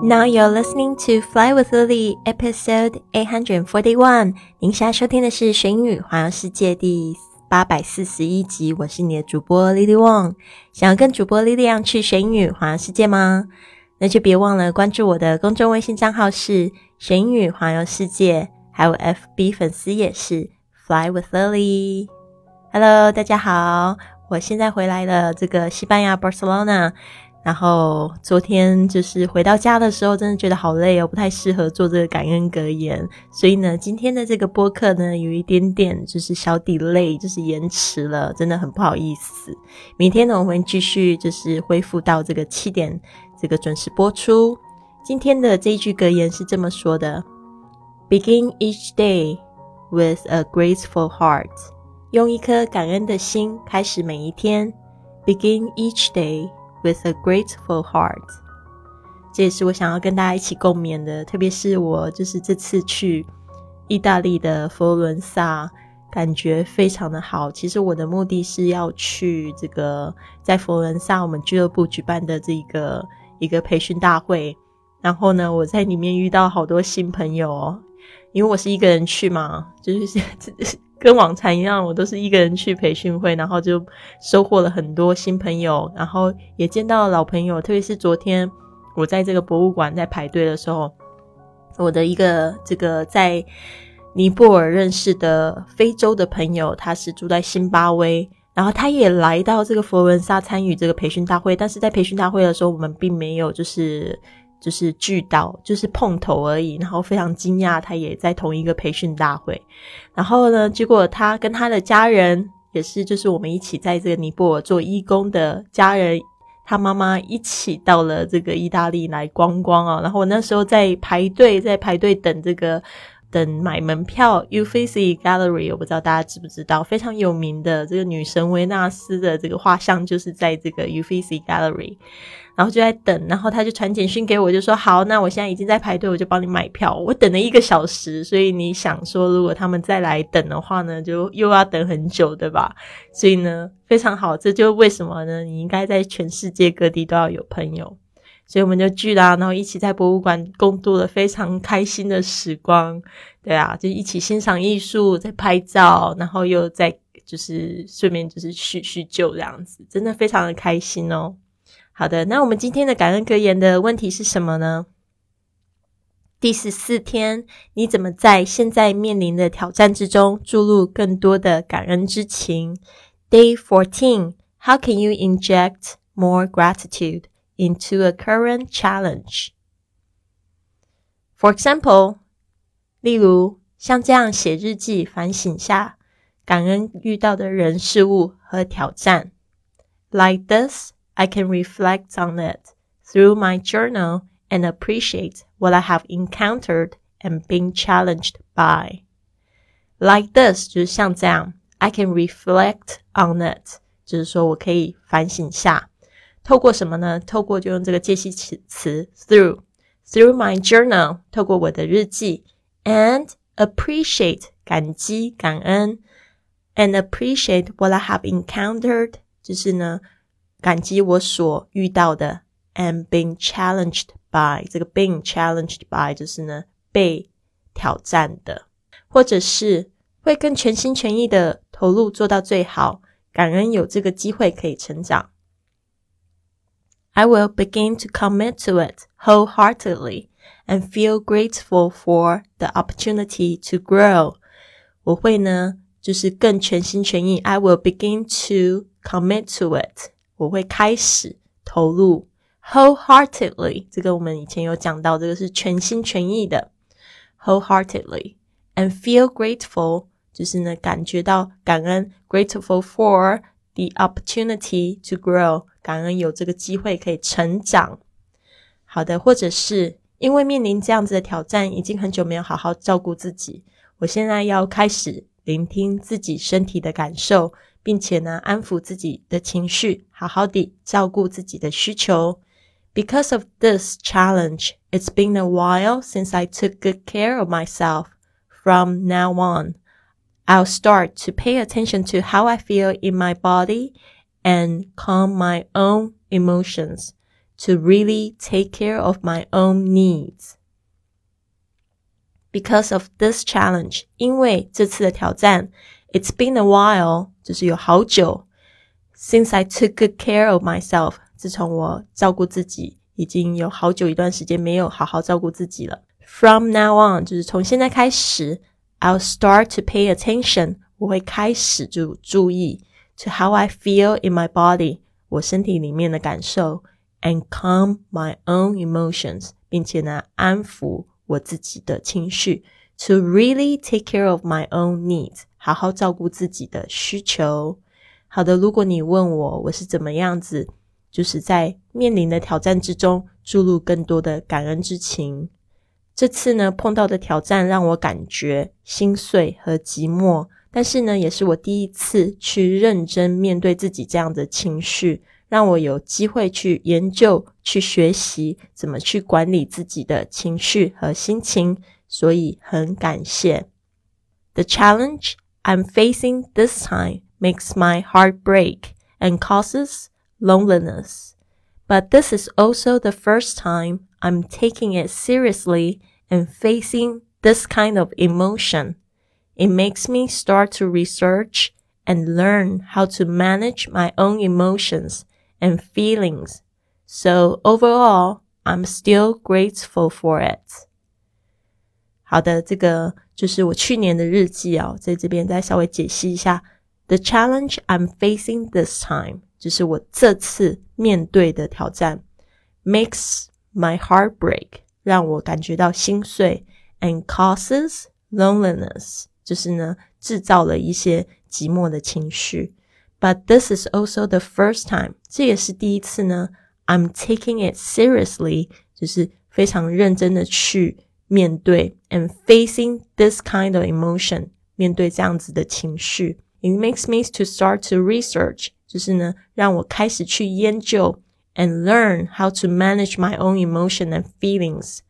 Now you're listening to Fly with Lily, episode eight hundred forty one。您现在收听的是《学英语环游世界》第八百四十一集。我是你的主播 Lily Wong。想要跟主播 Lily 一样去学英语环游世界吗？那就别忘了关注我的公众微信账号是“学英语环游世界”，还有 FB 粉丝也是 Fly with Lily。Hello，大家好，我现在回来了，这个西班牙 Barcelona。然后昨天就是回到家的时候，真的觉得好累哦，不太适合做这个感恩格言。所以呢，今天的这个播客呢，有一点点就是小 delay，就是延迟了，真的很不好意思。明天呢，我们继续就是恢复到这个七点这个准时播出。今天的这一句格言是这么说的：Begin each day with a graceful heart，用一颗感恩的心开始每一天。Begin each day。With a grateful heart，这也是我想要跟大家一起共勉的。特别是我就是这次去意大利的佛罗伦萨，感觉非常的好。其实我的目的是要去这个在佛罗伦萨我们俱乐部举办的这个一个培训大会。然后呢，我在里面遇到好多新朋友哦，因为我是一个人去嘛，就是。跟往常一样，我都是一个人去培训会，然后就收获了很多新朋友，然后也见到老朋友。特别是昨天我在这个博物馆在排队的时候，我的一个这个在尼泊尔认识的非洲的朋友，他是住在新巴威，然后他也来到这个佛罗伦萨参与这个培训大会。但是在培训大会的时候，我们并没有就是。就是聚到，就是碰头而已，然后非常惊讶，他也在同一个培训大会。然后呢，结果他跟他的家人，也是就是我们一起在这个尼泊尔做义工的家人，他妈妈一起到了这个意大利来观光啊。然后我那时候在排队，在排队等这个。等买门票，Uffizi Gallery，我不知道大家知不知道，非常有名的这个女神维纳斯的这个画像就是在这个 Uffizi Gallery，然后就在等，然后他就传简讯给我，就说好，那我现在已经在排队，我就帮你买票。我等了一个小时，所以你想说，如果他们再来等的话呢，就又要等很久，对吧？所以呢，非常好，这就为什么呢？你应该在全世界各地都要有朋友。所以我们就聚啦，然后一起在博物馆共度了非常开心的时光，对啊，就一起欣赏艺术，在拍照，然后又在就是顺便就是叙叙旧这样子，真的非常的开心哦。好的，那我们今天的感恩格言的问题是什么呢？第十四天，你怎么在现在面临的挑战之中注入更多的感恩之情？Day fourteen, how can you inject more gratitude? into a current challenge. For example，例如像这样写日记反省下感恩遇到的人事物和挑战。Like this, I can reflect on it through my journal and appreciate what I have encountered and been challenged by. Like this 就是像这样，I can reflect on it，就是说我可以反省下。 透过什么呢？透过就用这个介系词词 through through my journal，透过我的日记，and appreciate 感激感恩，and appreciate what I have encountered，就是呢感激我所遇到的，and being challenged by 这个 being challenged by 就是呢被挑战的，或者是会更全心全意的投入做到最好，感恩有这个机会可以成长。I will begin to commit to it wholeheartedly and feel grateful for the opportunity to grow. 我会呢，就是更全心全意。I will begin to commit to it. 我会开始投入 wholeheartedly。这个我们以前有讲到，这个是全心全意的 wholeheartedly and feel grateful，就是呢感觉到感恩 grateful for the opportunity to grow，感恩有这个机会可以成长。好的，或者是因为面临这样子的挑战，已经很久没有好好照顾自己，我现在要开始聆听自己身体的感受，并且呢安抚自己的情绪，好好地照顾自己的需求。Because of this challenge, it's been a while since I took good care of myself. From now on. I'll start to pay attention to how I feel in my body and calm my own emotions. to really take care of my own needs. Because of this challenge，因为这次的挑战，It's been a while，就是有好久，since I took good care of myself。自从我照顾自己，已经有好久一段时间没有好好照顾自己了。From now on，就是从现在开始 ，I'll start to pay attention。我会开始就注意 to how I feel in my body，我身体里面的感受，and calm my own emotions，并且呢安抚我自己的情绪，to really take care of my own needs，好好照顾自己的需求。好的，如果你问我我是怎么样子，就是在面临的挑战之中注入更多的感恩之情。这次呢碰到的挑战让我感觉心碎和寂寞。但是呢，也是我第一次去认真面对自己这样的情绪，让我有机会去研究、去学习怎么去管理自己的情绪和心情，所以很感谢。The challenge I'm facing this time makes my heart break and causes loneliness. But this is also the first time I'm taking it seriously and facing this kind of emotion. It makes me start to research and learn how to manage my own emotions and feelings. So overall, I'm still grateful for it. 好的，这个就是我去年的日记哦，在这边再稍微解析一下。The challenge I'm facing this time，就是我这次面对的挑战，makes my heart break，让我感觉到心碎，and causes loneliness。就是呢，制造了一些寂寞的情绪。But this is also the first time，这也是第一次呢。I'm taking it seriously，就是非常认真的去面对，and facing this kind of emotion，面对这样子的情绪。It makes me to start to research，就是呢，让我开始去研究 ，and learn how to manage my own emotion and feelings，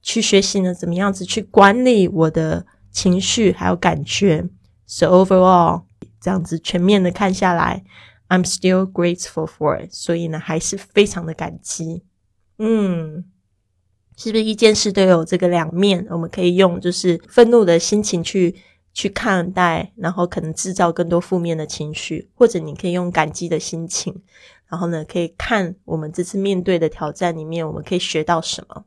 去学习呢，怎么样子去管理我的。情绪还有感觉。So overall，这样子全面的看下来，I'm still grateful for it。所以呢，还是非常的感激。嗯，是不是一件事都有这个两面？我们可以用就是愤怒的心情去去看待，然后可能制造更多负面的情绪，或者你可以用感激的心情，然后呢，可以看我们这次面对的挑战里面，我们可以学到什么。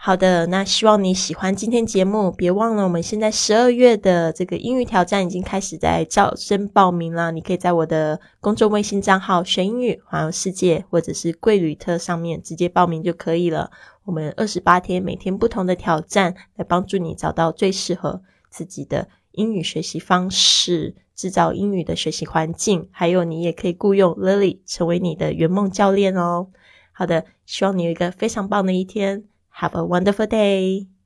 好的，那希望你喜欢今天节目。别忘了，我们现在十二月的这个英语挑战已经开始在招生报名了。你可以在我的公众微信账号“学英语环游世界”或者是“贵旅特”上面直接报名就可以了。我们二十八天，每天不同的挑战，来帮助你找到最适合自己的英语学习方式，制造英语的学习环境。还有，你也可以雇佣 Lily 成为你的圆梦教练哦。好的，希望你有一个非常棒的一天。Have a wonderful day.